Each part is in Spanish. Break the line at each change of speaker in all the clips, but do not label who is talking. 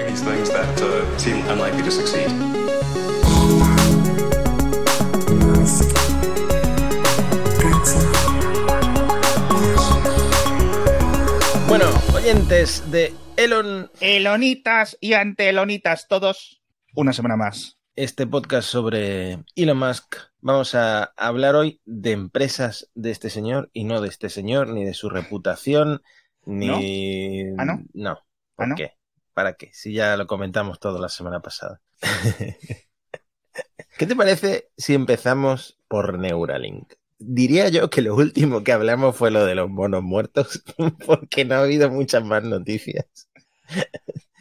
doing these things that uh, seem unlikely to succeed.
Bueno, oyentes de Elon,
Elonitas y anteelonitas todos, una semana más.
este podcast sobre Elon Musk, vamos a hablar hoy de empresas de este señor y no de este señor, ni de su reputación, ni...
¿Ah, no?
No. ¿Por
¿Ah, no?
qué? ¿Para qué? Si ya lo comentamos todo la semana pasada. ¿Qué te parece si empezamos por Neuralink? Diría yo que lo último que hablamos fue lo de los monos muertos, porque no ha habido muchas más noticias.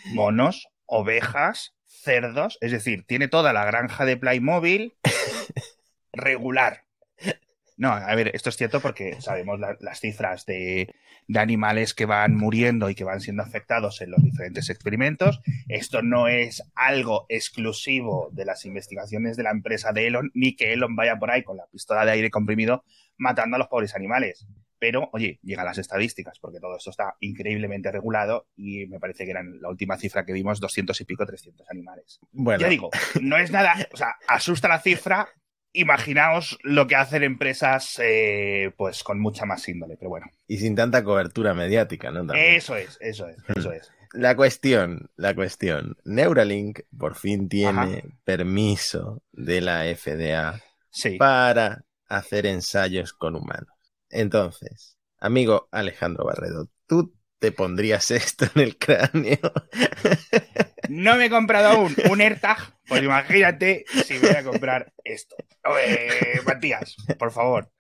Monos, ovejas, cerdos, es decir, tiene toda la granja de Playmobil regular. No, a ver, esto es cierto porque sabemos la- las cifras de, de animales que van muriendo y que van siendo afectados en los diferentes experimentos. Esto no es algo exclusivo de las investigaciones de la empresa de Elon, ni que Elon vaya por ahí con la pistola de aire comprimido matando a los pobres animales. Pero, oye, llegan las estadísticas, porque todo esto está increíblemente regulado y me parece que eran la última cifra que vimos, 200 y pico, 300 animales.
Bueno,
Ya digo, no es nada, o sea, asusta la cifra. Imaginaos lo que hacen empresas, eh, pues con mucha más índole, pero bueno.
y sin tanta cobertura mediática, ¿no? También.
Eso es, eso es, eso es.
La cuestión, la cuestión. Neuralink por fin tiene
Ajá.
permiso de la FDA
Sí.
para hacer ensayos con humanos. Entonces, amigo Alejandro Barredo, ¿tú te pondrías esto en el cráneo?
No me he comprado aún un AirTag, pues imagínate si voy a comprar esto. Matías, por favor.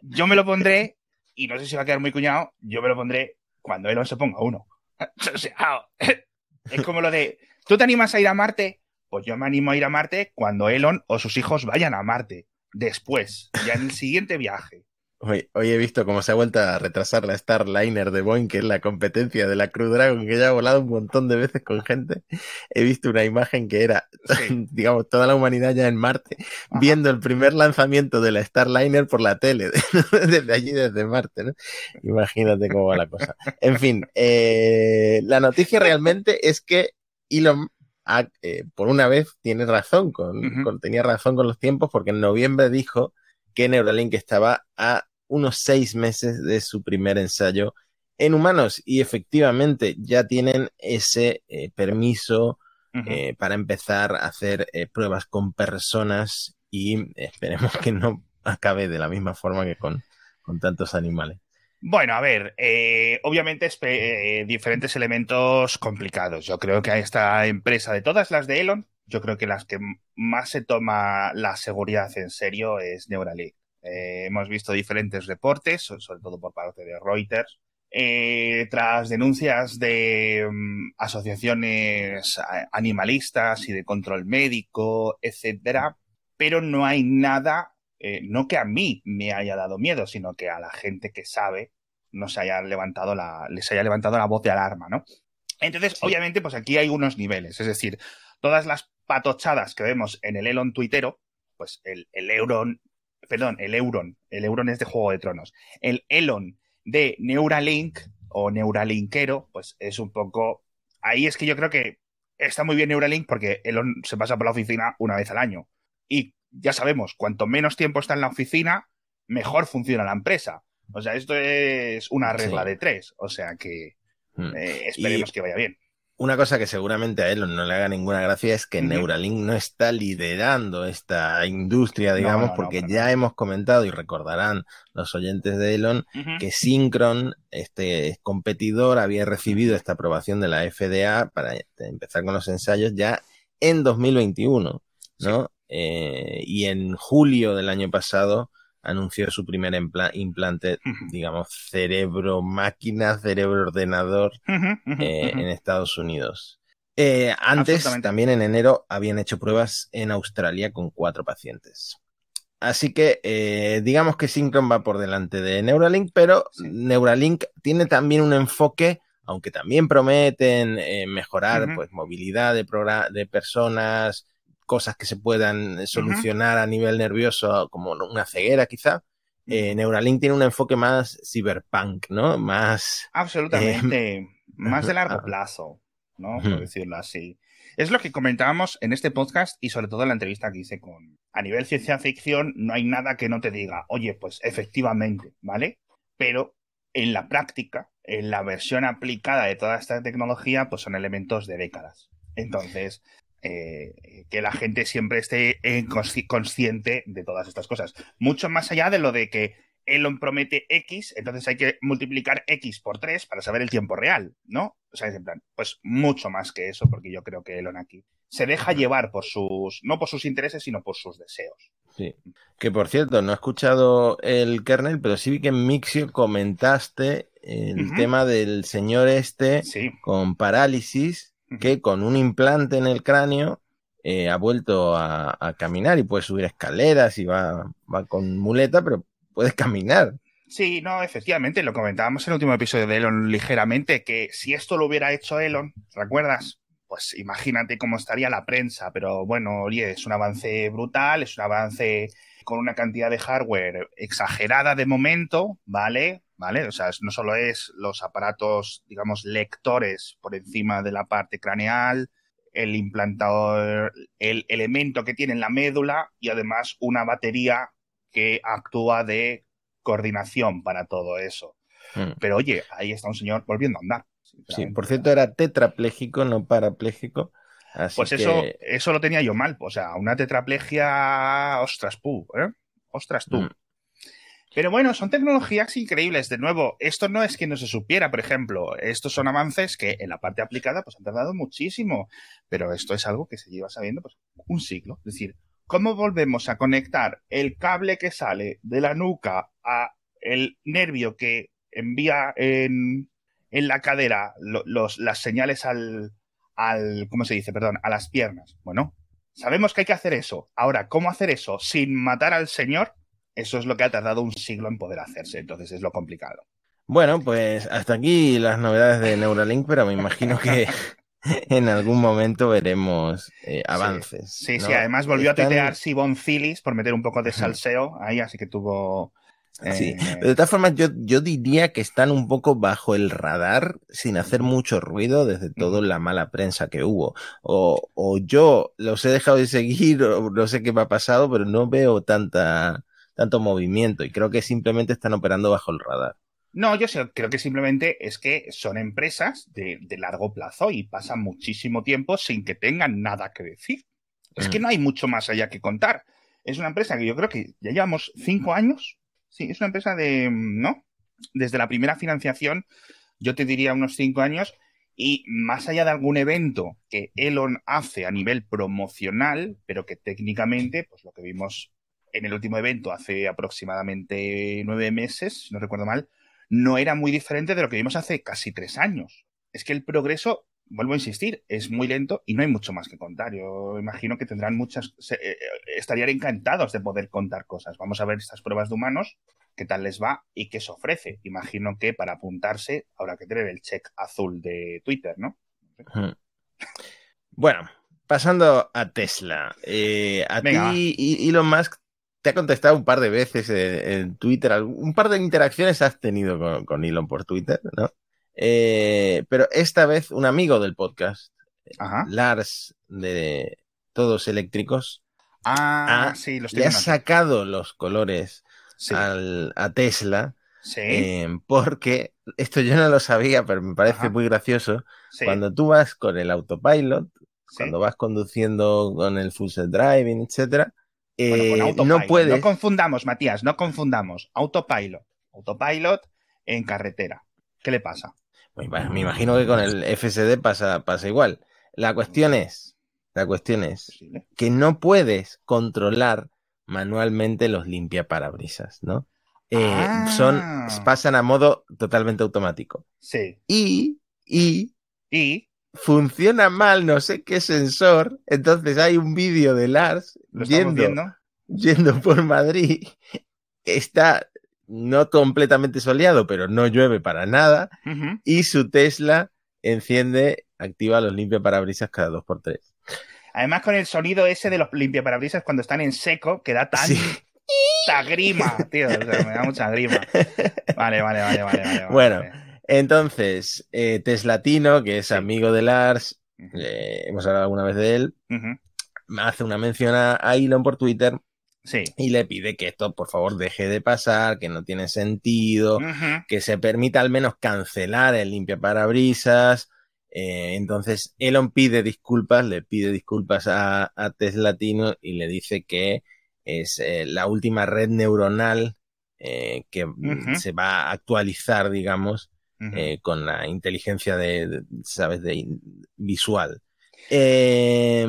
Yo me lo pondré, y no sé si va a quedar muy cuñado, yo me lo pondré cuando Elon se ponga uno. Es como lo de, ¿tú te animas a ir a Marte? Pues yo me animo a ir a Marte cuando Elon o sus hijos vayan a Marte. Después, ya en el siguiente viaje.
Hoy, hoy he visto cómo se ha vuelto a retrasar la Starliner de Boeing, que es la competencia de la Crew Dragon, que ya ha volado un montón de veces con gente. He visto una imagen que era,
Sí.
digamos, toda la humanidad ya en Marte,
Ajá.
viendo el primer lanzamiento de la Starliner por la tele, desde allí, desde Marte, ¿no? Imagínate cómo va la cosa. En fin, eh, la noticia realmente es que Elon, ha- eh, por una vez, tiene razón, con- tenía razón con los tiempos, porque en noviembre dijo que Neuralink estaba a unos seis meses de su primer ensayo en humanos y efectivamente ya tienen ese eh, permiso eh, para empezar a hacer eh, pruebas con personas y esperemos que no acabe de la misma forma que con, con tantos animales.
Bueno, a ver, eh, obviamente es eh, diferentes elementos complicados. Yo creo que a esta empresa, de todas las de Elon, yo creo que las que más se toma la seguridad en serio es Neuralink. Eh, hemos visto diferentes reportes, so- sobre todo por parte de Reuters, eh, tras denuncias de mm, asociaciones animalistas y de control médico, etcétera, pero no hay nada, eh, no que a mí me haya dado miedo, sino que a la gente que sabe no se haya levantado la, les haya levantado la voz de alarma, ¿no? Entonces, obviamente, pues aquí hay unos niveles, es decir, todas las patochadas que vemos en el Elon tuitero, pues el, el Euron, perdón, el Euron, el Euron es de Juego de Tronos, el Elon de Neuralink o Neuralinkero, pues es un poco, ahí es que yo creo que está muy bien Neuralink porque Elon se pasa por la oficina una vez al año. Y ya sabemos, cuanto menos tiempo está en la oficina, mejor funciona la empresa. O sea, esto es una regla
Sí.
de tres. O sea que
Mm.
eh, esperemos
Y-
que vaya bien.
Una cosa que seguramente a Elon no le haga ninguna gracia es que. Neuralink no está liderando esta industria, digamos,
no, no,
porque ya hemos comentado y recordarán los oyentes de Elon que Synchron, este competidor, había recibido esta aprobación de la FDA para empezar con los ensayos ya en 2021, ¿no? Eh, y en julio del año pasado anunció su primer implante, digamos, cerebro-máquina, cerebro-ordenador
Ujú, ujú,
eh, en Estados Unidos. Eh, antes, también en enero, habían hecho pruebas en Australia con cuatro pacientes. Así que eh, digamos que Synchron va por delante de Neuralink, pero
Sí.
Neuralink tiene también un enfoque, aunque también prometen mejorar pues, movilidad de, de personas, cosas que se puedan solucionar a nivel nervioso, como una ceguera quizá. Eh, Neuralink tiene un enfoque más cyberpunk, ¿no? Más
Absolutamente. Más de largo
ah.
plazo. ¿no? Por decirlo así. Es lo que comentábamos en este podcast y sobre todo en la entrevista que hice con... A nivel ciencia ficción no hay nada que no te diga, oye, pues efectivamente, ¿vale? Pero en la práctica, en la versión aplicada de toda esta tecnología, pues son elementos de décadas. Entonces, eh, que la gente siempre esté consciente de todas estas cosas. Mucho más allá de lo de que Elon promete X, entonces hay que multiplicar X por 3 para saber el tiempo real, ¿no? O sea, en plan, pues mucho más que eso, porque yo creo que Elon aquí se deja llevar por sus, no por sus intereses, sino por sus deseos.
Sí. Que por cierto, no he escuchado el kernel, pero sí vi que en Mixio comentaste el tema del señor este con parálisis, que con un implante en el cráneo eh, ha vuelto a, a, caminar y puede subir escaleras y va, va con muleta, pero puedes caminar.
Sí, no, efectivamente, lo comentábamos en el último episodio de Elon ligeramente, que si esto lo hubiera hecho Elon, ¿recuerdas? Pues imagínate cómo estaría la prensa, pero bueno, oye, es un avance brutal, es un avance con una cantidad de hardware exagerada de momento, ¿vale? ¿Vale? O sea, no solo es los aparatos, digamos, lectores por encima de la parte craneal, el implantador, el elemento que tiene en la médula y además una batería que actúa de coordinación para todo eso. Hmm. Pero oye, ahí está un señor volviendo a andar.
Sí, por cierto, era tetrapléjico, no parapléjico.
pues eso, eso lo tenía yo mal. O sea, una tetraplegia, ostras, pu, ¿eh? Ostras tú. Hmm. Pero bueno, son tecnologías increíbles. De nuevo, esto no es que no se supiera, por ejemplo. Estos son avances que en la parte aplicada pues han tardado muchísimo. Pero esto es algo que se lleva sabiendo pues un siglo. Es decir, ¿Cómo volvemos a conectar el cable que sale de la nuca a el nervio que envía en, en la cadera los, las señales al, al, ¿cómo se dice? Perdón, a las piernas. Bueno, sabemos que hay que hacer eso. Ahora, ¿cómo hacer eso sin matar al señor? Eso es lo que ha tardado un siglo en poder hacerse, entonces es lo complicado.
Bueno, pues hasta aquí las novedades de Neuralink, pero me imagino que en algún momento veremos eh, avances.
Sí, sí, además volvió a tuitear Sibon Phillips por meter un poco de salseo ahí, así que tuvo.
Sí, eh, de todas formas, yo, yo diría que están un poco bajo el radar, sin hacer mucho ruido, desde toda la mala prensa que hubo. O, o yo los he dejado de seguir, o no sé qué me ha pasado, pero no veo tanta, tanto movimiento y creo que simplemente están operando bajo el radar.
No, yo sé, creo que simplemente es que son empresas de, largo plazo y pasan muchísimo tiempo sin que tengan nada que decir. Es que mm. no hay mucho más allá que contar. Es una empresa que yo creo que ya llevamos cinco años. Sí, es una empresa de, ¿no? Desde la primera financiación, yo te diría unos cinco años. Y más allá de algún evento que Elon hace a nivel promocional, pero que técnicamente, pues lo que vimos en el último evento hace aproximadamente nueve meses, si no recuerdo mal, no era muy diferente de lo que vimos hace casi tres años. Es que el progreso, vuelvo a insistir, es muy lento y no hay mucho más que contar. Yo imagino que tendrán muchas, eh, eh, estarían encantados de poder contar cosas. Vamos a ver estas pruebas de humanos, qué tal les va y qué se ofrece. Imagino que para apuntarse habrá que tener el check azul de Twitter, ¿no?
Bueno, pasando a Tesla. Eh, a ti, Elon Musk, te ha contestado un par de veces en, Twitter, un par de interacciones has tenido con, Elon por Twitter, ¿no? Eh, pero esta vez un amigo del podcast, Lars de Todos Eléctricos,
ah, sí,
le ha sacado los colores a Tesla. Eh, porque esto yo no lo sabía, pero me parece muy gracioso. Cuando tú vas con el autopilot, cuando vas conduciendo con el full self driving, etcétera, eh, no.
No confundamos, Matías, no confundamos. Autopilot. Autopilot en carretera. ¿Qué le pasa?
me imagino que con el FSD pasa, pasa igual. La cuestión es, la cuestión es que no puedes controlar manualmente los limpiaparabrisas, ¿no? Eh, son, ah. pasan a modo totalmente automático.
Sí.
Y, y,
y
funciona mal no sé qué sensor. Entonces hay un vídeo de Lars yendo, yendo por Madrid. Está no completamente soleado, pero no llueve para nada. Y su Tesla enciende, activa los limpiaparabrisas cada dos por tres.
Además, con el sonido ese de los limpiaparabrisas cuando están en seco, que da tan. grima, tío. me da mucha grima. Vale, vale, vale, vale. vale
bueno, Entonces, eh, Teslatino, que es amigo de Lars, eh, hemos hablado alguna vez de él, hace una mención a Elon por Twitter
Sí.
y le pide que esto, por favor, deje de pasar, que no tiene sentido, que se permita al menos cancelar el limpia parabrisas. Eh, entonces, Elon pide disculpas, le pide disculpas a, a Teslatino y le dice que es eh, la última red neuronal eh, que mm, se va a actualizar, digamos, Eh, con la inteligencia de, de, ¿sabes?, de visual. Eh,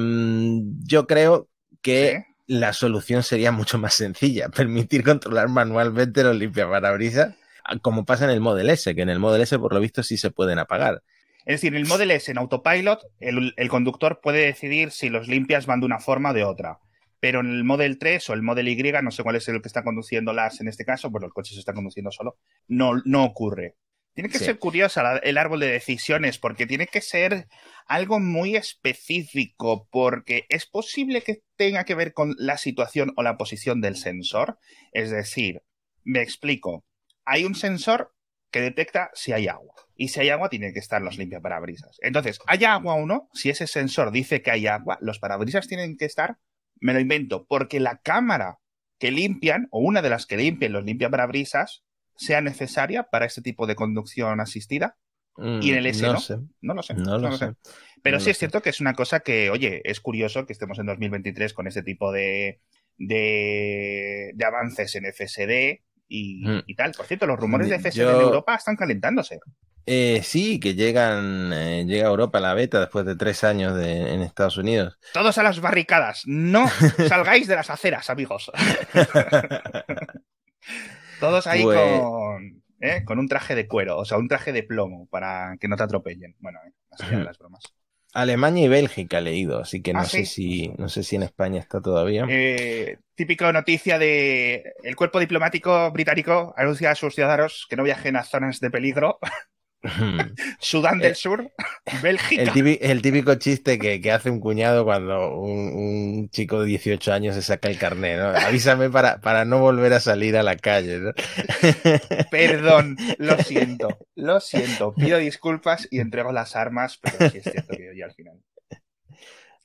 yo creo que
Sí.
la solución sería mucho más sencilla, permitir controlar manualmente los limpiaparabrisas, como pasa en el Model S, que en el Model S por lo visto sí se pueden apagar.
Es decir, en el Model S en autopilot, el, el conductor puede decidir si los limpias van de una forma o de otra. Pero en el Model 3 o el Model Y, no sé cuál es el que está conduciendo Lars en este caso, porque el coche se está conduciendo solo, no, no ocurre. Tiene que
Sí.
ser curiosa la- el árbol de decisiones, porque tiene que ser algo muy específico, porque es posible que tenga que ver con la situación o la posición del sensor. Es decir, me explico. Hay un sensor que detecta si hay agua. Y si hay agua, tienen que estar los limpiaparabrisas. Entonces, haya agua o no, si ese sensor dice que hay agua, los parabrisas tienen que estar, me lo invento, porque la cámara que limpian, o una de las que limpien los limpiaparabrisas, sea necesaria para este tipo de conducción asistida.
Mm,
Y en el S,
no
¿no?
sé,
No lo sé.
no lo sé.
Pero
No
sí es
sé.
cierto que es una cosa que, oye, es curioso que estemos en 2023 con este tipo de, de, de avances en FSD y,
Mm.
y tal. Por cierto, los rumores de FSD
Yo-
en Europa están calentándose.
Eh, sí, que llegan, eh, llega a Europa la beta después de tres años de, en Estados Unidos.
Todos a las barricadas. No salgáis de las aceras, amigos. Todos ahí
Pues-
con, ¿eh? con un traje de cuero, o sea, un traje de plomo para que no te atropellen. Bueno, eh, más allá de las bromas.
Alemania y Bélgica he leído, así que no
Ah,
sé
¿sí?
si no sé si en España está todavía.
Eh, típica noticia de el cuerpo diplomático británico anuncia a sus ciudadanos que no viajen a zonas de peligro. Sudán del
Eh,
Sur, Bélgica.
El típico, el típico chiste que, que hace un cuñado cuando un, un chico de 18 años se saca el carnet, ¿no? Avísame para, para no volver a salir a la calle, ¿no?
Perdón, lo siento, lo siento. Pido disculpas y entrego las armas, pero sí es cierto que yo al final.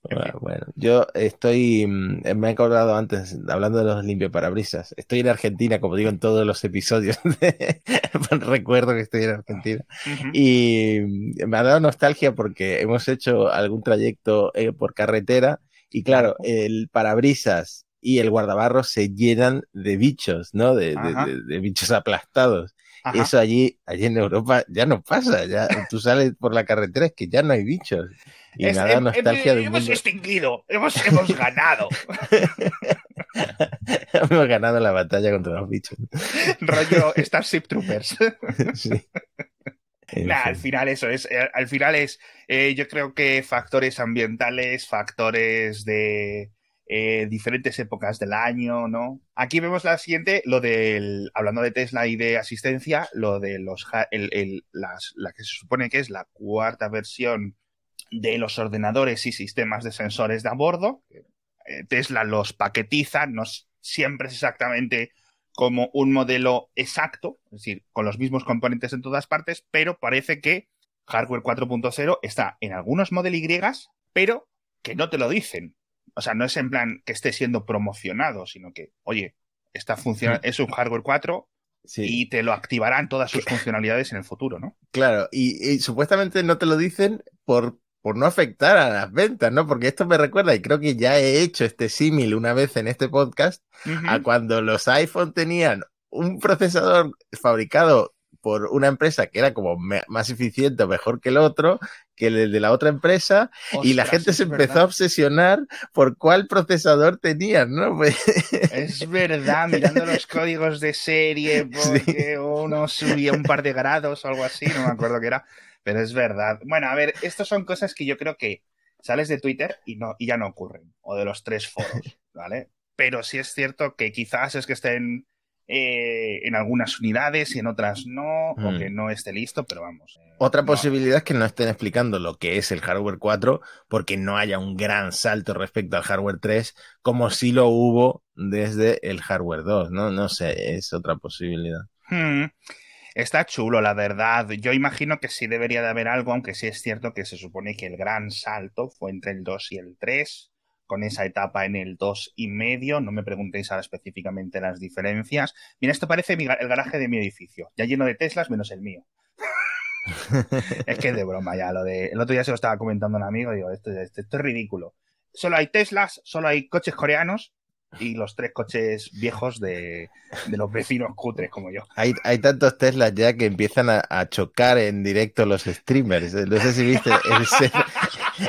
En
Bueno, yo estoy, mm, me he acordado antes, hablando de los limpiaparabrisas, estoy en Argentina, como digo en todos los episodios, de- recuerdo que estoy en Argentina,
Ujú.
y me ha dado nostalgia porque hemos hecho algún trayecto eh, por carretera y claro, el parabrisas y el guardabarros se llenan de bichos, ¿no? De, de- de bichos aplastados.
Ajá.
Eso allí, allí en Europa ya no pasa, ya tú sales por la carretera es que ya no hay bichos. Y
Es-
me dado
hem-
nostalgia de un
hemos
mundo.
extinguido, hemos, hemos ganado.
Hemos ganado la batalla contra los bichos.
Rollo Starship Troopers.
Sí.
Nah, al
fin.
final eso es, eh, al final es, eh, yo creo que factores ambientales, factores de eh, diferentes épocas del año, ¿no? Aquí vemos la siguiente, lo del, hablando de Tesla y de asistencia, lo de los, el, el- las, la que se supone que es la cuarta versión de los ordenadores y sistemas de sensores de a bordo. Eh, Tesla los paquetiza, no siempre es exactamente como un modelo exacto, es decir, con los mismos componentes en todas partes, pero parece que hardware 4.0 está en algunos Model Y, pero que no te lo dicen. O sea, no es en plan que esté siendo promocionado, sino que, oye, está funcionando, es un hardware 4
Sí,
y te lo activarán todas sus funcionalidades en el futuro, ¿no?
claro. Y, y supuestamente no te lo dicen por, por no afectar a las ventas, ¿no? Porque esto me recuerda, y creo que ya he hecho este símil una vez en este podcast, a cuando los iPhone tenían un procesador fabricado por una empresa que era como más eficiente o mejor que el otro, que el de la otra empresa, y la gente se empezó a obsesionar por cuál procesador tenían, ¿no? Pues,
Es verdad, mirando los códigos de serie, porque uno subía un par de grados o algo así, no me acuerdo qué era, pero es verdad. Bueno, a ver, estas son cosas que yo creo que sales de Twitter y, no, y ya no ocurren, o de los tres foros, ¿vale? Pero sí es cierto que quizás es que estén eh, en algunas unidades y en otras no, o
Mm.
que no esté listo, pero vamos. eh,
Otra
no.
posibilidad es que no estén explicando lo que es el hardware 4 porque no haya un gran salto respecto al hardware 3 como si lo hubo desde el hardware 2, ¿no? No sé, es otra posibilidad.
Hmm. Está chulo, la verdad. Yo imagino que sí debería de haber algo, aunque sí es cierto que se supone que el gran salto fue entre el 2 y el 3, con esa etapa en el 2 y medio. No me preguntéis ahora específicamente las diferencias. Mira, esto parece el garaje de mi edificio, ya lleno de Teslas menos el mío. es que es de broma ya, lo de... El otro día se lo estaba comentando un amigo, digo, esto, esto, esto es ridículo. Solo hay Teslas, solo hay coches coreanos y los tres coches viejos de, los vecinos cutres como yo.
Hay, hay tantos Teslas ya que empiezan a, chocar en directo los streamers. No sé si viste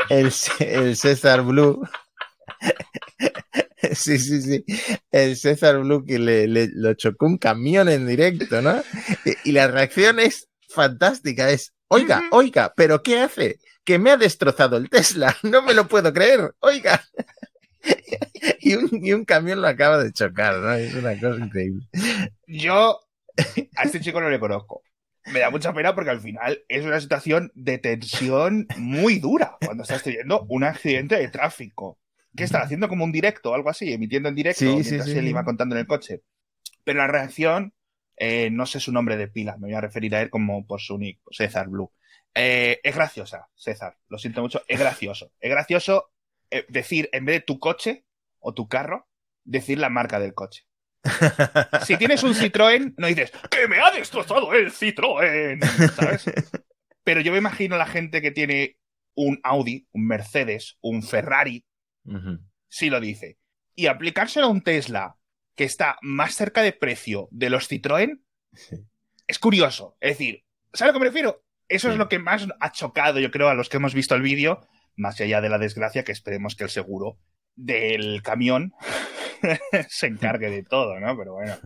el, el, César Blue. Sí, sí, sí. El César Blue que le, lo chocó un camión en directo, ¿no? Y, la reacción es fantástica. Es, oiga, oiga, ¿pero qué hace? Que me ha destrozado el Tesla. No me lo puedo creer. Oiga. y, un, camión lo acaba de chocar, ¿no? Es una cosa increíble.
Yo a este chico no le conozco. Me da mucha pena porque al final es una situación de tensión muy dura cuando estás teniendo un accidente de tráfico. ¿Qué está haciendo como un directo o algo así? Emitiendo en directo mientras él iba contando en el coche. Pero la reacción, eh, no sé su nombre de pila, me voy a referir a él como por su nick, César Blue. Eh, es graciosa, César, lo siento mucho, es gracioso. Es gracioso decir, en vez de tu coche o tu carro, decir la marca del coche. si tienes un Citroën, no dices, ¡que me ha destrozado el Citroën! ¿Sabes? Pero yo me imagino a la gente que tiene un Audi, un Mercedes, un Ferrari, si lo dice. Y aplicárselo a un Tesla que está más cerca de precio de los Citroën, es curioso. Es decir, ¿sabes a lo que me refiero? Eso es lo que más ha chocado, yo creo, a los que hemos visto el vídeo más allá de la desgracia que esperemos que el seguro del camión se encargue de todo, ¿no? Pero bueno,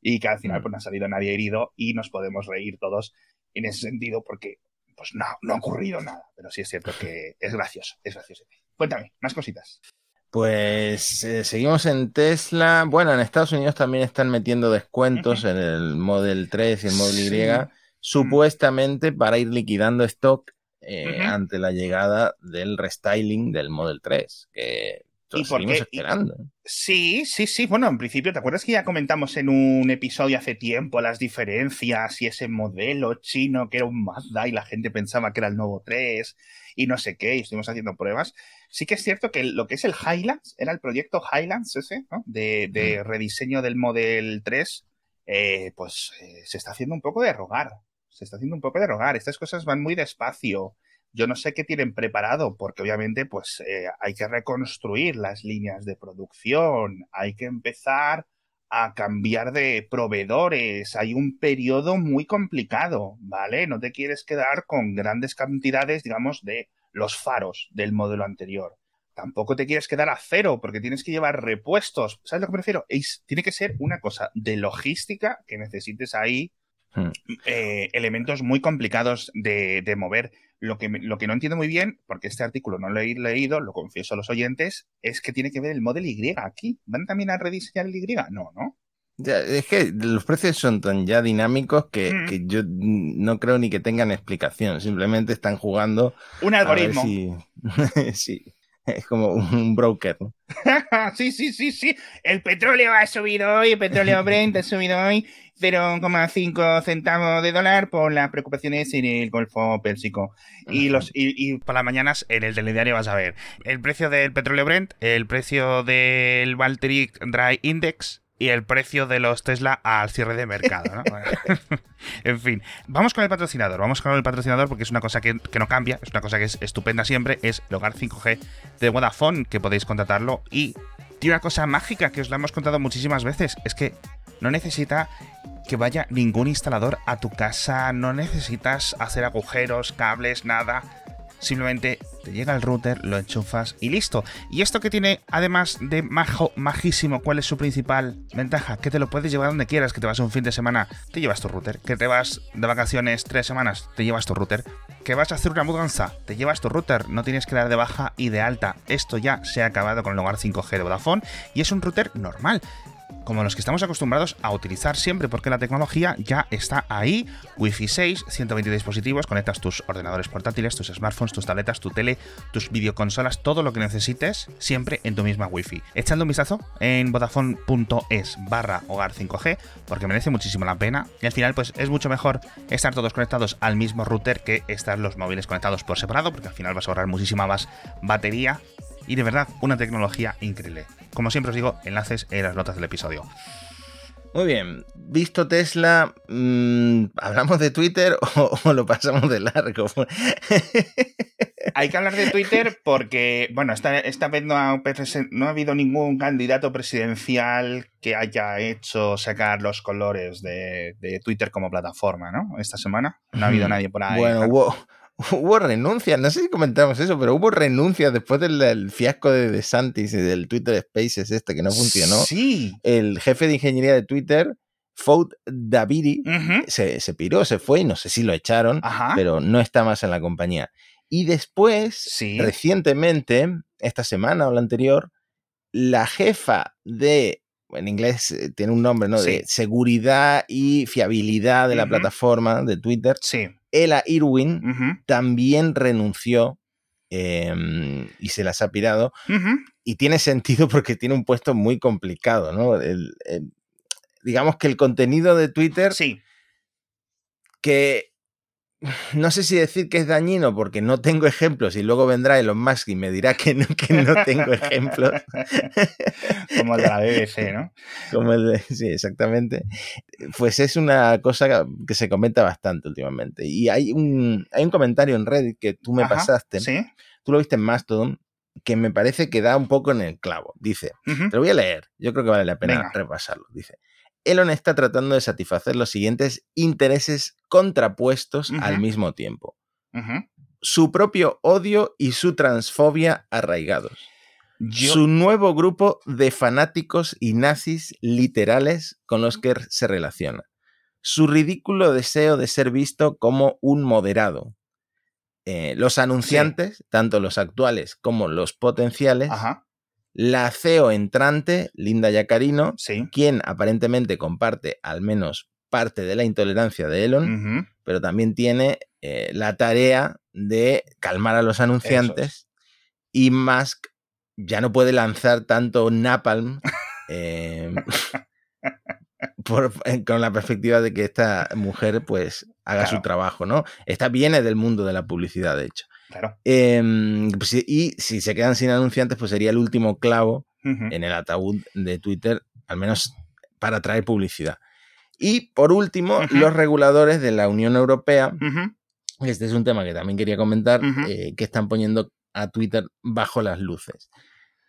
y que al final pues no ha salido nadie herido y nos podemos reír todos en ese sentido porque pues no, no ha ocurrido nada, pero sí es cierto que es gracioso, es gracioso. Cuéntame, más cositas.
Pues eh, seguimos en Tesla. Bueno, en Estados Unidos también están metiendo descuentos en el Model 3 y el Model Y, supuestamente para ir liquidando stock eh, ante la llegada del restyling del Model 3, que seguimos esperando.
sí, sí, sí. Bueno, en principio, ¿te acuerdas que ya comentamos en un episodio hace tiempo las diferencias y ese modelo chino que era un Mazda y la gente pensaba que era el nuevo 3 y no sé qué, y estuvimos haciendo pruebas? Sí que es cierto que lo que es el Highlands, era el proyecto Highlands ese, ¿no? De, de rediseño del Model 3, eh, pues eh, se está haciendo un poco de rogar se está haciendo un poco de rogar. Estas cosas van muy despacio. Yo no sé qué tienen preparado, porque obviamente pues eh, hay que reconstruir las líneas de producción, hay que empezar a cambiar de proveedores, hay un periodo muy complicado, ¿vale? No te quieres quedar con grandes cantidades, digamos, de los faros del modelo anterior. Tampoco te quieres quedar a cero porque tienes que llevar repuestos. ¿Sabes lo que prefiero? tiene que ser una cosa de logística que necesites ahí Hmm. Eh, elementos muy complicados de, mover. Lo que, lo que no entiendo muy bien, porque este artículo no lo he leído, lo confieso a los oyentes, es que tiene que ver el Model Y aquí. ¿Van también a rediseñar el Y? No, ¿no?
es que los precios son tan ya dinámicos que, hmm. que, yo no creo ni que tengan explicación. Simplemente están jugando.
Un algoritmo.
sí. Es como un broker.
sí, sí, sí, sí. El petróleo ha subido hoy, el petróleo Brent ha subido hoy 0,5 centavos de dólar por las preocupaciones en el Golfo Pérsico. Y, los, y, por las mañanas en el telediario vas a ver el precio del petróleo Brent, el precio del Baltic Dry Index y el precio de los Tesla al cierre de mercado. en fin, vamos con el patrocinador. Vamos con el patrocinador porque es una cosa que, que, no cambia, es una cosa que es estupenda siempre. Es el hogar 5G de Vodafone, que podéis contratarlo. Y tiene una cosa mágica que os la hemos contado muchísimas veces: es que no necesita que vaya ningún instalador a tu casa, no necesitas hacer agujeros, cables, nada. Simplemente te llega el router, lo enchufas y listo. Y esto que tiene, además de majísimo, ¿cuál es su principal ventaja? Que te lo puedes llevar donde quieras, que te vas un fin de semana, te llevas tu router. Que te vas de vacaciones tres semanas, te llevas tu router. Que vas a hacer una mudanza, te llevas tu router. No tienes que dar de baja y de alta. Esto ya se ha acabado con el hogar 5G de Vodafone y es un router normal como los que estamos acostumbrados a utilizar siempre, porque la tecnología ya está ahí. Wi-Fi 6, 120 dispositivos, conectas tus ordenadores portátiles, tus smartphones, tus tabletas, tu tele, tus videoconsolas, todo lo que necesites, siempre en tu misma Wi-Fi. Echando un vistazo en vodafone.es barra hogar 5G, porque merece muchísimo la pena. Y al final, pues es mucho mejor estar todos conectados al mismo router que estar los móviles conectados por separado, porque al final vas a ahorrar muchísima más batería y de verdad una tecnología increíble. Como siempre os digo, enlaces en las notas del episodio.
Muy bien, visto Tesla, mm, ¿hablamos de Twitter o, lo pasamos de largo?
Hay que hablar de Twitter porque, bueno, esta, esta vez no ha, no ha, habido ningún candidato presidencial que haya hecho sacar los colores de, de Twitter como plataforma, ¿no? Esta semana. No ha habido nadie por ahí.
Bueno, hubo, hubo renuncias, no sé si comentamos eso, pero hubo renuncias después del, fiasco de DeSantis y del Twitter Spaces este que no funcionó.
Sí.
El jefe de ingeniería de Twitter, Fout Davidi, se, se, piró, se fue y no sé si lo echaron, pero no está más en la compañía. Y después, recientemente, esta semana o la anterior, la jefa de en inglés eh, tiene un nombre, ¿no? De seguridad y fiabilidad de la plataforma de Twitter.
Sí.
Ella Irwin también renunció em, y se las ha pirado. Y tiene sentido porque tiene un puesto muy complicado, ¿no? digamos que el contenido de Twitter.
Sí.
Que no sé si decir que es dañino porque no tengo ejemplos y luego vendrá Elon Musk y me dirá que no, que no tengo ejemplos.
Como el de la BBC, ¿no?
Como el de, sí, exactamente. Pues es una cosa que se comenta bastante últimamente. Y hay un, hay un comentario en Reddit que tú me pasaste.
¿Sí?
Tú lo viste en Mastodon que me parece que da un poco en el clavo. Dice, te lo voy a leer, yo creo que vale la pena repasarlo. Dice, Elon está tratando de satisfacer los siguientes intereses contrapuestos al mismo tiempo. Su propio odio y su transfobia arraigados. Su nuevo grupo de fanáticos y nazis literales con los que se relaciona. Su ridículo deseo de ser visto como un moderado. Eh, los anunciantes, tanto los actuales como los potenciales, la CEO entrante, Linda Yacarino, quien aparentemente comparte al menos parte de la intolerancia de Elon, pero también tiene eh, la tarea de calmar a los anunciantes y Musk ya no puede lanzar tanto napalm eh, con la perspectiva de que esta mujer pues haga su trabajo, ¿no? Esta viene del mundo de la publicidad, de hecho.
Claro.
Em, pues y si se quedan sin anunciantes, pues sería el último clavo en el ataúd de Twitter, al menos para traer publicidad. Y por último, los reguladores de la Unión Europea, este es un tema que también quería comentar, eh, que están poniendo a Twitter bajo las luces.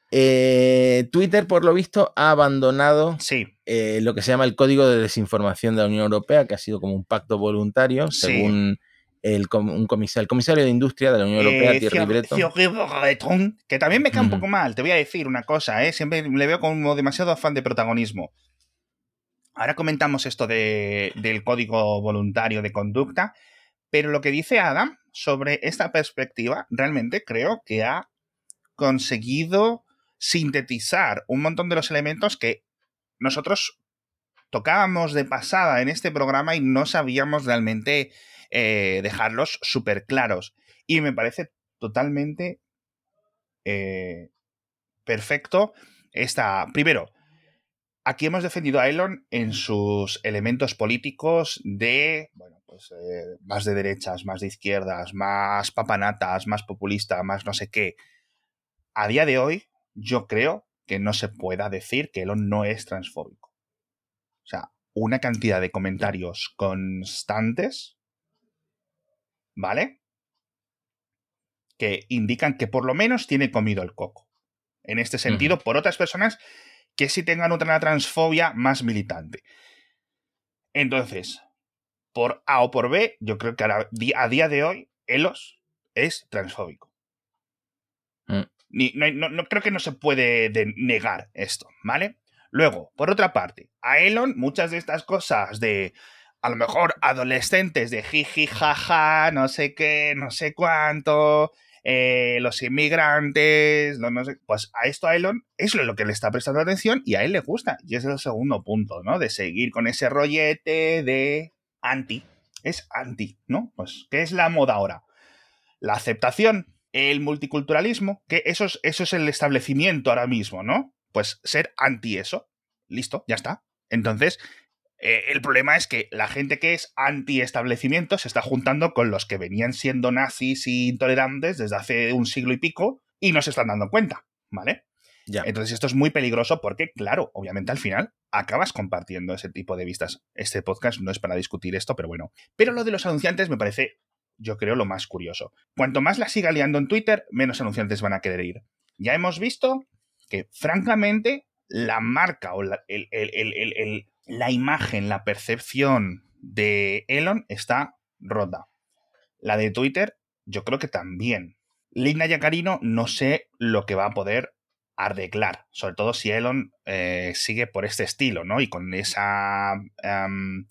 Eh, Twitter, por lo visto, ha abandonado eh, lo que se llama el Código de Desinformación de la Unión Europea, que ha sido como un pacto voluntario, según el, un comisario, el comisario de Industria de la Unión Europea, eh, Thierry
Breton. Que también me cae un poco mal, te voy a decir una cosa, ¿eh? siempre le veo como demasiado afán de protagonismo. Ahora comentamos esto de, del código voluntario de conducta, pero lo que dice Adam sobre esta perspectiva, realmente creo que ha conseguido sintetizar un montón de los elementos que nosotros tocábamos de pasada en este programa y no sabíamos realmente eh, dejarlos súper claros. Y me parece totalmente eh, perfecto esta... Primero, aquí hemos defendido a Elon en sus elementos políticos de, bueno, pues eh, más de derechas, más de izquierdas, más papanatas, más populista, más no sé qué. A día de hoy, yo creo que no se pueda decir que Elon no es transfóbico. O sea, una cantidad de comentarios constantes ¿vale? Que indican que por lo menos tiene comido el coco. En este sentido, por otras personas que sí tengan otra transfobia más militante. Entonces, por A o por B, yo creo que a, día de hoy, Elos es transfóbico. Mm. no, no, creo que no se puede negar esto, ¿vale? Luego, por otra parte, a Elon muchas de estas cosas de a lo mejor adolescentes de jiji, jaja, no sé qué, no sé cuánto, eh, los inmigrantes, no, no sé, pues a esto a Elon es lo que le está prestando atención y a él le gusta. Y es el segundo punto, ¿no? De seguir con ese rollete de anti. Es anti, ¿no? Pues, ¿qué es la moda ahora? La aceptación, el multiculturalismo, que eso es, eso es el establecimiento ahora mismo, ¿no? Pues ser anti eso. Listo, ya está. Entonces, eh, el problema es que la gente que es anti-establecimiento se está juntando con los que venían siendo nazis y intolerantes desde hace un siglo y pico y no se están dando cuenta, ¿vale?
Ya.
Entonces esto es muy peligroso porque, claro, obviamente al final acabas compartiendo ese tipo de vistas. Este podcast no es para discutir esto, pero bueno. Pero lo de los anunciantes me parece, yo creo, lo más curioso. Cuanto más la siga liando en Twitter, menos anunciantes van a querer ir. Ya hemos visto que, francamente, la marca o la, el, el, el, la imagen, la percepción de Elon está rota. La de Twitter, yo creo que también. Lina Yacarino no sé lo que va a poder arreglar, sobre todo si Elon eh, sigue por este estilo, ¿no? Y con esa um,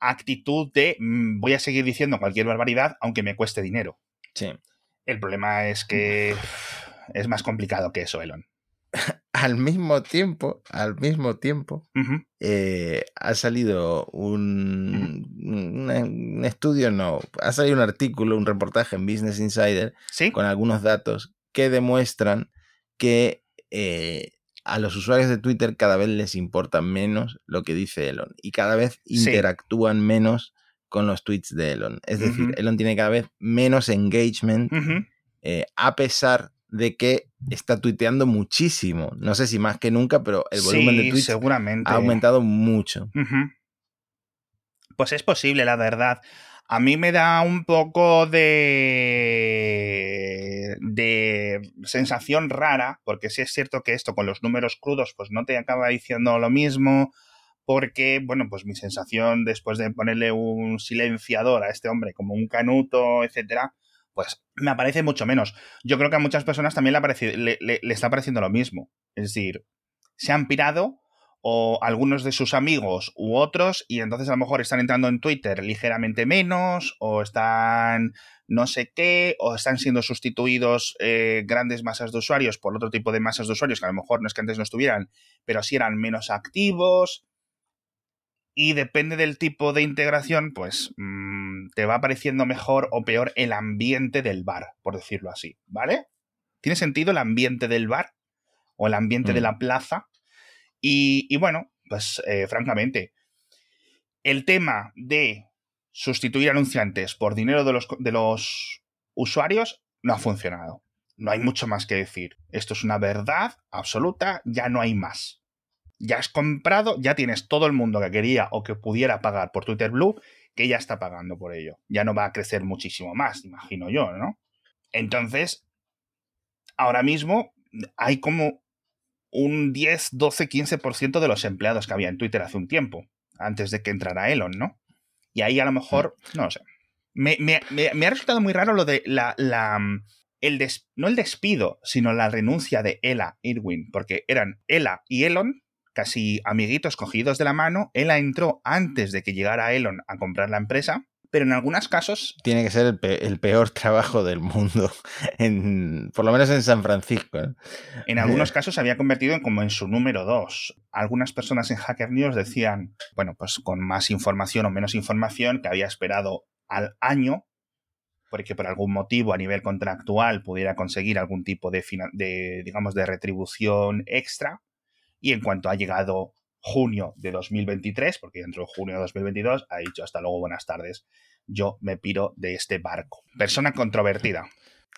actitud de mm, voy a seguir diciendo cualquier barbaridad aunque me cueste dinero.
Sí.
El problema es que es más complicado que eso, Elon.
al mismo tiempo, al mismo tiempo,
Uh -huh.
eh, ha salido un, un, un, estudio, no, ha salido un artículo, un reportaje en Business Insider
¿Sí?
con algunos datos que demuestran que eh, a los usuarios de Twitter cada vez les importa menos lo que dice Elon y cada vez interactúan sí. menos con los tweets de Elon. Es decir, uh -huh. Elon tiene cada vez menos engagement eh, a pesar de que está tuiteando muchísimo. No sé si más que nunca, pero el volumen
sí,
de tweets
seguramente.
ha aumentado mucho.
Uh -huh. Pues es posible, la verdad. A mí me da un poco de, de sensación rara, porque sí es cierto que esto con los números crudos pues no te acaba diciendo lo mismo, porque, bueno, pues mi sensación después de ponerle un silenciador a este hombre como un canuto, etcétera, pues me aparece mucho menos. Yo creo que a muchas personas también le, aparece, le, le, está pareciendo lo mismo. Es decir, se han pirado o algunos de sus amigos u otros y entonces a lo mejor están entrando en Twitter ligeramente menos o están no sé qué o están siendo sustituidos eh, grandes masas de usuarios por otro tipo de masas de usuarios que a lo mejor no es que antes no estuvieran, pero sí eran menos activos y depende del tipo de integración, pues mmm, te va pareciendo mejor o peor el ambiente del bar, por decirlo así, ¿vale? ¿Tiene sentido el ambiente del bar o el ambiente mm. de la plaza? Y, y bueno, pues eh, francamente, el tema de sustituir anunciantes por dinero de los, de los usuarios no ha funcionado. No hay mucho más que decir. Esto es una verdad absoluta, ya no hay más. Ya has comprado, ya tienes todo el mundo que quería o que pudiera pagar por Twitter Blue, que ya está pagando por ello. Ya no va a crecer muchísimo más, imagino yo, ¿no? Entonces, ahora mismo hay como un 10, 12, 15% de los empleados que había en Twitter hace un tiempo, antes de que entrara Elon, ¿no? Y ahí a lo mejor, no lo sé. Me, me, me, me ha resultado muy raro lo de la. la el des, no el despido, sino la renuncia de Ella Irwin, porque eran Ella y Elon casi amiguitos cogidos de la mano. Ella entró antes de que llegara Elon a comprar la empresa pero en algunos casos...
Tiene que ser el, pe el peor trabajo del mundo, en, por lo menos en San Francisco. ¿eh?
En algunos casos se había convertido en como en su número dos. Algunas personas en Hacker News decían, bueno, pues con más información o menos información, que había esperado al año porque por algún motivo a nivel contractual pudiera conseguir algún tipo de, de digamos, de retribución extra. Y en cuanto ha llegado junio de 2023, porque dentro de junio de 2022 ha dicho hasta luego, buenas tardes, yo me piro de este barco. Persona controvertida.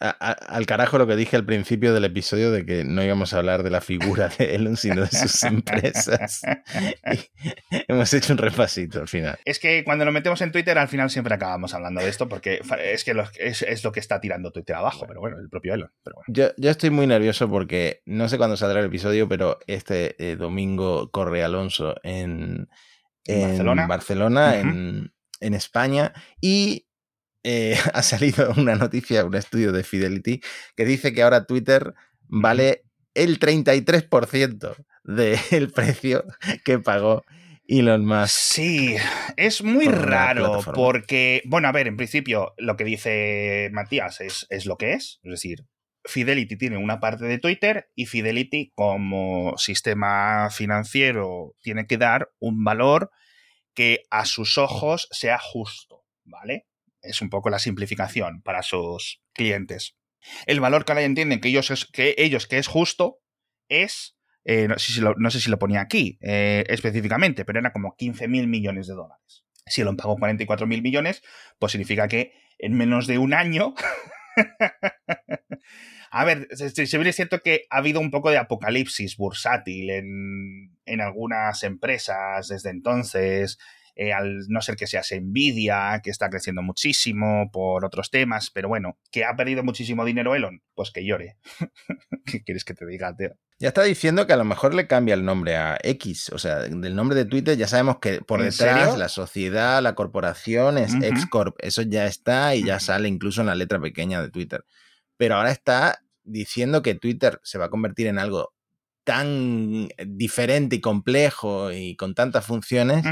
A, a, al carajo lo que dije al principio del episodio de que no íbamos a hablar de la figura de Elon, sino de sus empresas. Y hemos hecho un repasito al final.
Es que cuando lo metemos en Twitter, al final siempre acabamos hablando de esto, porque es que lo, es, es, lo que está tirando Twitter abajo, pero bueno, el propio Elon. Pero bueno.
yo, yo, estoy muy nervioso porque no sé cuándo saldrá el episodio, pero este eh, domingo corre Alonso en, en Barcelona, Barcelona uh -huh. en, en España, y eh, ha salido una noticia, un estudio de Fidelity, que dice que ahora Twitter vale el 33% del precio que pagó Elon Musk.
Sí, es muy
Por
raro porque, bueno, a ver, en principio lo que dice Matías es, es lo que es, es decir, Fidelity tiene una parte de Twitter y Fidelity como sistema financiero tiene que dar un valor que a sus ojos sea justo, ¿vale? Es un poco la simplificación para sus clientes. El valor que ahora entienden que ellos, es, que ellos que es justo es, eh, no, sé si lo, no si lo ponía aquí eh, específicamente, pero era como 15 mil millones de dólares. Si Elon pagó 44 mil millones, pues significa que en menos de un año A ver, se, se ve cierto que ha habido un poco de apocalipsis bursátil en, en algunas empresas desde entonces, eh, al no ser que seas Nvidia, que está creciendo muchísimo por otros temas, pero bueno, que ha perdido muchísimo dinero Elon, pues que llore. ¿Qué quieres que te diga, tío?
Ya está diciendo que a lo mejor le cambia el nombre a X. O sea, del nombre de Twitter ya sabemos que por
¿En
detrás
serio?
la sociedad, la corporación es
Ujú.
X-Corp. Eso ya está y ya sale incluso en la letra pequeña de Twitter. Pero ahora está diciendo que Twitter se va a convertir en algo tan diferente y complejo y con tantas funciones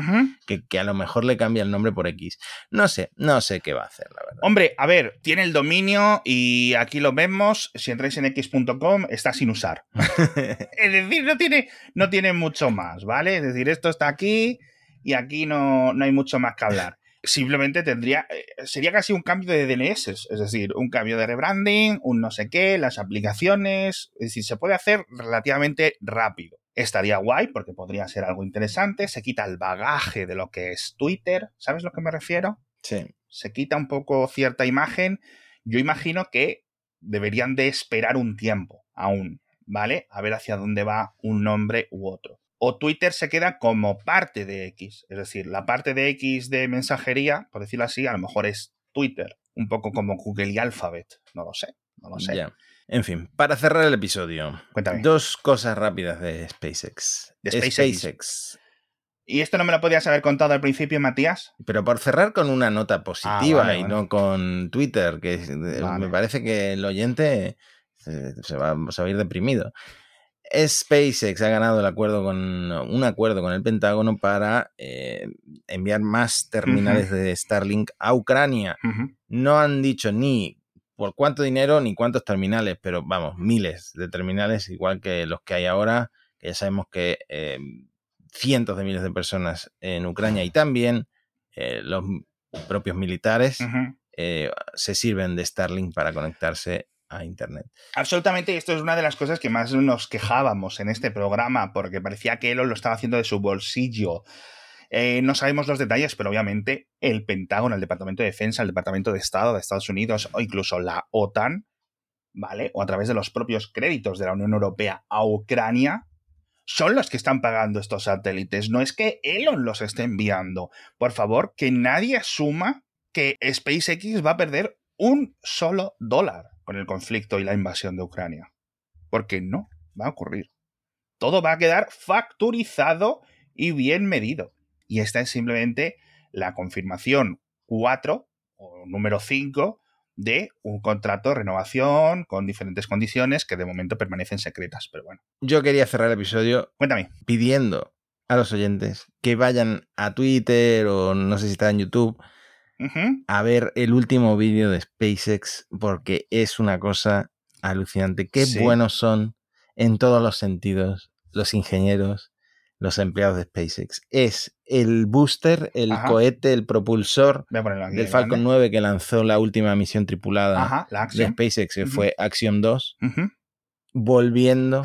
que a lo mejor le cambia el nombre por X. No sé, no sé qué va a hacer, la verdad.
Hombre, a ver, tiene el dominio y aquí lo vemos. Si entráis en x.com, está sin usar. Es decir, no tiene, no tiene mucho más, ¿vale? Es decir, esto está aquí y aquí no, no hay mucho más que hablar. Simplemente tendría, eh, sería casi un cambio de DNS, es decir, un cambio de rebranding, un no sé qué, las aplicaciones, es decir, se puede hacer relativamente rápido. Estaría guay porque podría ser algo interesante, se quita el bagaje de lo que es Twitter, ¿sabes a lo que me refiero?
sí.
se quita un poco cierta imagen. Yo imagino que deberían de esperar un tiempo aún, ¿vale? A ver hacia dónde va un nombre u otro. O Twitter se queda como parte de X, es decir, la parte de X de mensajería, por decirlo así, a lo mejor es Twitter, un poco como Google y Alphabet, no lo sé, no lo sé.
En fin, para cerrar el episodio,
Cuéntame.
dos cosas rápidas de SpaceX.
De SpaceX.
SpaceX.
¿Y esto no me lo podías haber contado al principio, Matías?
Pero por cerrar con una nota positiva
Ah, vale,
y
vale.
no con Twitter, que eh,
Vale.
me parece que el oyente se, se va, se va a ir deprimido. SpaceX ha ganado el acuerdo con un acuerdo con el Pentágono para eh, enviar más terminales de Starlink a Ucrania. No han dicho ni por cuánto dinero ni cuántos terminales, pero vamos, miles de terminales, igual que los que hay ahora, que ya sabemos que eh, cientos de miles de personas en Ucrania y también eh, los propios militares eh, se sirven de Starlink para conectarse a Internet.
Absolutamente, y esto es una de las cosas que más nos quejábamos en este programa, porque parecía que Elon lo estaba haciendo de su bolsillo. Eh, no sabemos los detalles, pero obviamente el Pentágono, el Departamento de Defensa, el Departamento de Estado de Estados Unidos o incluso la OTAN, ¿vale? O a través de los propios créditos de la Unión Europea a Ucrania, son los que están pagando estos satélites. No es que Elon los esté enviando. Por favor, que nadie asuma que SpaceX va a perder un solo dólar con el conflicto y la invasión de Ucrania. Porque no va a ocurrir. Todo va a quedar facturizado y bien medido. Y esta es simplemente la confirmación 4 o número 5 de un contrato de renovación con diferentes condiciones que de momento permanecen secretas. Pero bueno,
Yo quería cerrar el episodio
cuéntame.
pidiendo a los oyentes que vayan a Twitter o no sé si está en YouTube A ver el último vídeo de SpaceX porque es una cosa alucinante. Qué
Sí.
buenos son en todos los sentidos los ingenieros, los empleados de SpaceX. Es el booster, el
Ajá.
cohete, el propulsor
aquí.
del Falcon
grande.
9 que lanzó la última misión tripulada
Ajá, la
de. SpaceX, que fue Axiom 2,
Ujú.
volviendo,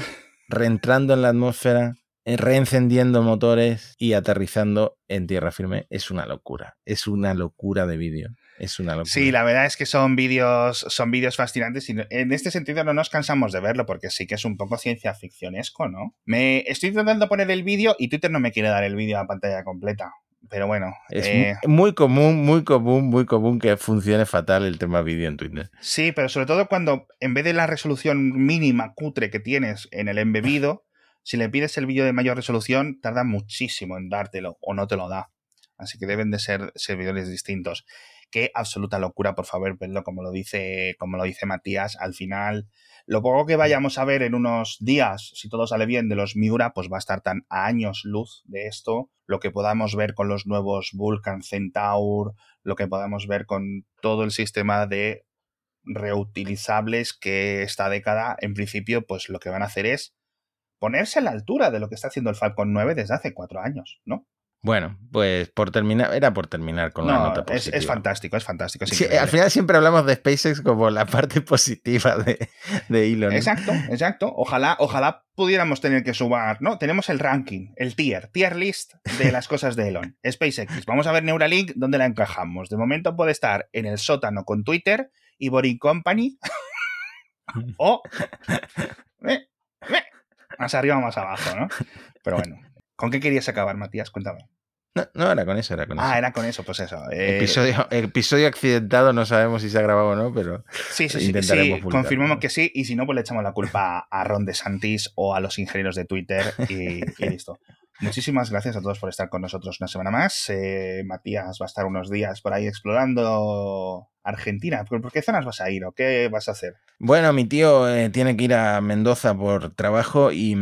reentrando en la atmósfera, reencendiendo motores y aterrizando en tierra firme. Es una locura. Es una locura de vídeo. Es una locura.
Sí, la verdad es que son vídeos, son vídeos fascinantes y en este sentido no nos cansamos de verlo porque sí que es un poco ciencia ficcionesco, ¿no? Me estoy intentando poner el vídeo y Twitter no me quiere dar el vídeo a pantalla completa. Pero bueno,
Es
eh,
mu- muy común, muy común, muy común que funcione fatal el tema vídeo en Twitter.
sí, pero sobre todo cuando en vez de la resolución mínima cutre que tienes en el embebido, si le pides el vídeo de mayor resolución, tarda muchísimo en dártelo o no te lo da. Así que deben de ser servidores distintos. qué absoluta locura, por favor, verlo como lo dice, como lo dice Matías. Al final, lo poco que vayamos a ver en unos días, si todo sale bien, de los Miura, pues va a estar tan a años luz de esto. Lo que podamos ver con los nuevos Vulcan Centaur, lo que podamos ver con todo el sistema de reutilizables que esta década, en principio, pues lo que van a hacer es ponerse a la altura de lo que está haciendo el Falcon 9 desde hace cuatro años, ¿no?
Bueno, pues por terminar, era por terminar con la nota positiva.
Es, fantástico, es fantástico.
al final siempre hablamos de SpaceX como la parte positiva de, de Elon.
Exacto, exacto. Ojalá, ojalá pudiéramos tener que sumar, ¿no? Tenemos el ranking, el tier, tier list de las cosas de Elon. SpaceX. Vamos a ver Neuralink, ¿dónde la encajamos? De momento puede estar en el sótano con Twitter y Boring Company. o. más arriba, más abajo, ¿no? Pero bueno. ¿Con qué querías acabar, Matías? Cuéntame.
No, no, era con eso, era con
ah,
eso.
Ah, era con eso, pues eso.
Eh, episodio, episodio accidentado, no sabemos si se ha grabado o no, pero
sí, sí, sí, sí confirmamos que sí, y si no, pues le echamos la culpa a Ron de Santis o a los ingenieros de Twitter y, listo. Muchísimas gracias a todos por estar con nosotros una semana más. Eh, Matías va a estar unos días por ahí explorando Argentina. ¿Por qué zonas vas a ir o qué vas a hacer?
Bueno, mi tío eh, tiene que ir a Mendoza por trabajo y,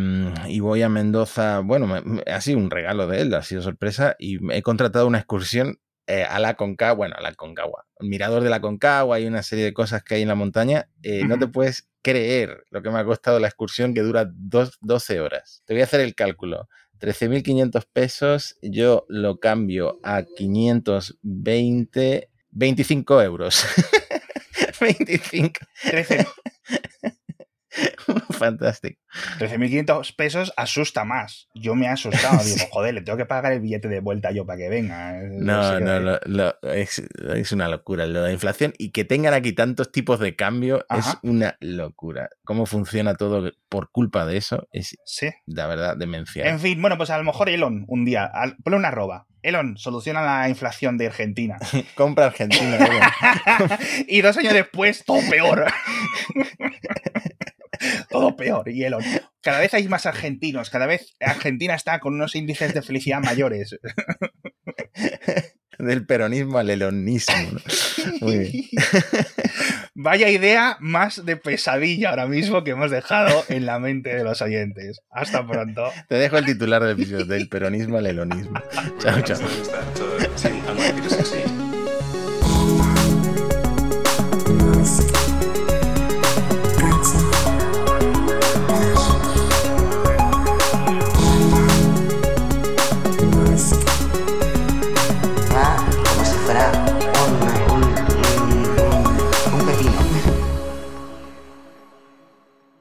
y, voy a Mendoza. Bueno, ha sido un regalo de él, ha sido sorpresa y he contratado una excursión eh, a la Concagua, bueno, a la Concagua, mirador de la Concagua y una serie de cosas que hay en la montaña. Eh, no te puedes creer lo que me ha costado la excursión que dura dos, 12 horas. Te voy a hacer el cálculo. 13.500 pesos, yo lo cambio a 520 25 euros. 25.
13.
Fantástico.
13.500 pesos asusta más. Yo me he asustado. Digo, joder, le tengo que pagar el billete de vuelta yo para que venga.
No, no, es, una locura lo de la inflación. Y que tengan aquí tantos tipos de cambio es una locura. Cómo funciona todo por culpa de eso es,
sí.
la verdad, demencial.
En fin, bueno, pues a lo mejor Elon un día, ponle una arroba. Elon, soluciona la inflación de Argentina.
Compra Argentina, Elon.
y dos años después, todo peor. todo peor. Y Elon, cada vez hay más argentinos, cada vez Argentina está con unos índices de felicidad mayores.
Del peronismo al elonismo. Muy bien.
Vaya idea más de pesadilla ahora mismo que hemos dejado en la mente de los oyentes. Hasta pronto.
Te dejo el titular del episodio, del peronismo al elonismo. Chao, chao.